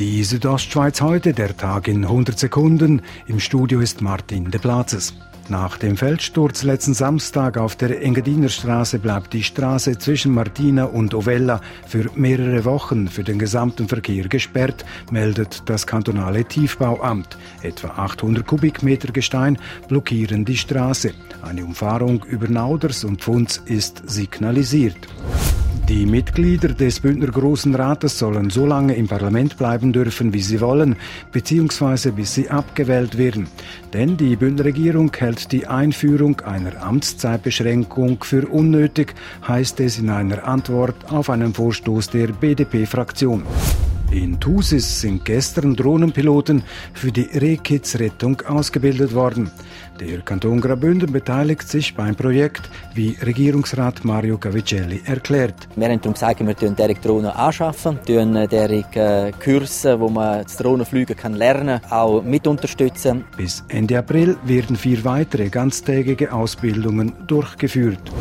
Die Südostschweiz heute, der Tag in 100 Sekunden. Im Studio ist Martin de Platzes. Nach dem Feldsturz letzten Samstag auf der Engadiner Straße bleibt die Straße zwischen Martina und Ovella für mehrere Wochen für den gesamten Verkehr gesperrt, meldet das kantonale Tiefbauamt. Etwa 800 Kubikmeter Gestein blockieren die Straße. Eine Umfahrung über Nauders und Pfunds ist signalisiert. Die Mitglieder des Bündner Großen Rates sollen so lange im Parlament bleiben dürfen, wie sie wollen, beziehungsweise bis sie abgewählt werden. Denn die Bündner Regierung hält die Einführung einer Amtszeitbeschränkung für unnötig, heißt es in einer Antwort auf einen Vorstoß der BDP-Fraktion. In Thusis sind gestern Drohnenpiloten für die Rehkitzrettung ausgebildet worden. Der Kanton Graubünden beteiligt sich beim Projekt, wie Regierungsrat Mario Cavicelli erklärt. Wir haben darum gesagt, wir tun derige Drohnen anschaffen, tun derige Kurse, wo man das Drohnenfliegen kann lernen, auch mit unterstützen. Bis Ende April werden vier weitere ganztägige Ausbildungen durchgeführt.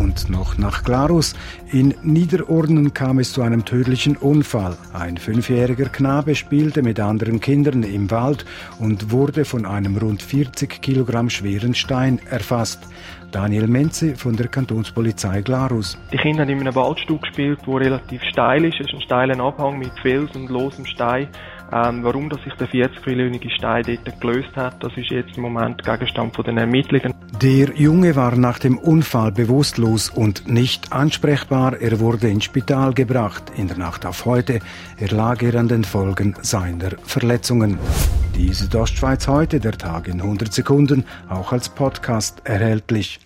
Und noch nach Glarus. In Niederornen kam es zu einem tödlichen Unfall. Ein fünfjähriger Knabe spielte mit anderen Kindern im Wald und wurde von einem rund 40 Kilogramm schweren Stein erfasst. Daniel Menze von der Kantonspolizei Glarus. Die Kinder haben in einem Waldstück gespielt, wo relativ steil ist. Es ist ein steiler Abhang mit Fels und losem Stein. Ähm, warum dass sich der 40-millionige Stein dort gelöst hat, das ist jetzt im Moment Gegenstand von den Ermittlungen. Der Junge war nach dem Unfall bewusstlos und nicht ansprechbar. Er wurde ins Spital gebracht. In der Nacht auf heute erlag er an den Folgen seiner Verletzungen. Die Südostschweiz heute, der Tag in 100 Sekunden, auch als Podcast erhältlich.